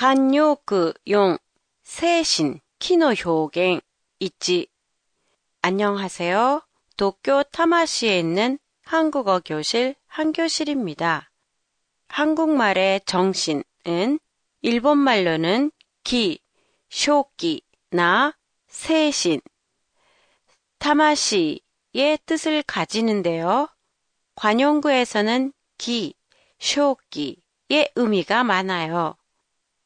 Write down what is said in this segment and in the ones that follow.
간요く용 세신 키노 효갱 있지. 안녕하세요. 도쿄 타마시에 있는 한국어 교실 한교실입니다. 한국말의 정신은 일본말로는 기, 쇼기나 세신, 타마시의 뜻을 가지는데요. 관용구에서는 기, 쇼기의 의미가 많아요.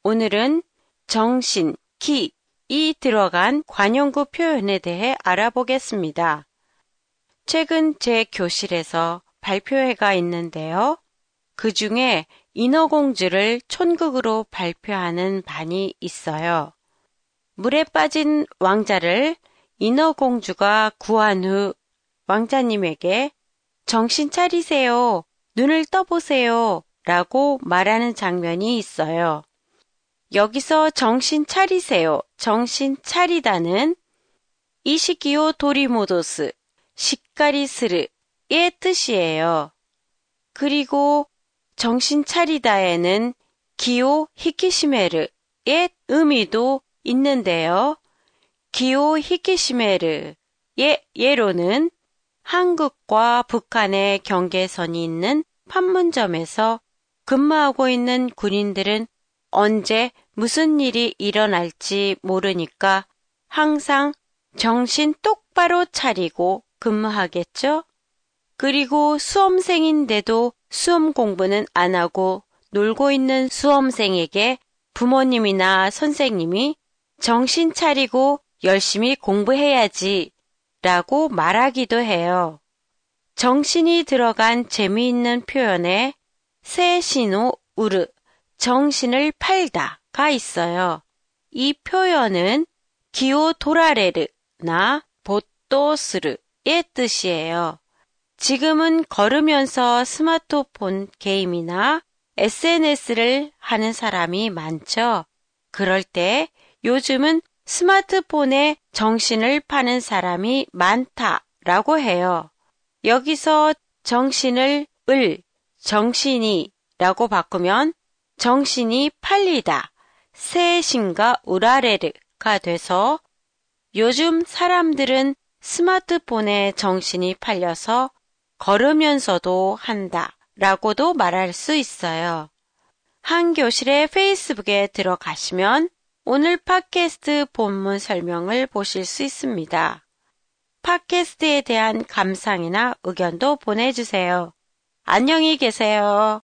오늘은 정신, 기, 이 들어간 관용구 표현에 대해 알아보겠습니다. 최근 제 교실에서 발표회가 있는데요. 그 중에 인어공주를 촌극으로 발표하는 반이 있어요. 물에 빠진 왕자를 인어공주가 구한 후 왕자님에게 정신 차리세요. 눈을 떠보세요. 라고 말하는 장면이 있어요. 여기서 정신 차리세요. 정신 차리다는 이시기오 도리모도스, 시카리스르의 뜻이에요. 그리고 정신 차리다에는 기오 히키시메르의 의미도 있는데요. 기오 히키시메르의 예로는 한국과 북한의 경계선이 있는 판문점에서 근무하고 있는 군인들은 언제 무슨 일이 일어날지 모르니까 항상 정신 똑바로 차리고 근무하겠죠? 그리고 수험생인데도 수험 공부는 안 하고 놀고 있는 수험생에게 부모님이나 선생님이 정신 차리고 열심히 공부해야지 라고 말하기도 해요. 정신이 들어간 재미있는 표현에 세신호 우르, 정신을 팔다 가 있어요. 이 표현은 기오 도라레르나 보토스르의 뜻이에요. 지금은 걸으면서 스마트폰 게임이나 SNS를 하는 사람이 많죠. 그럴 때 요즘은 스마트폰에 정신을 파는 사람이 많다라고 해요. 여기서 정신을 을, 정신이 라고 바꾸면 정신이 팔리다, 세신과 우라레르가 돼서 요즘 사람들은 스마트폰에 정신이 팔려서 걸으면서도 한다 라고도 말할 수 있어요. 한 교실의 페이스북에 들어가시면 오늘 팟캐스트 본문 설명을 보실 수 있습니다. 팟캐스트에 대한 감상이나 의견도 보내주세요. 안녕히 계세요.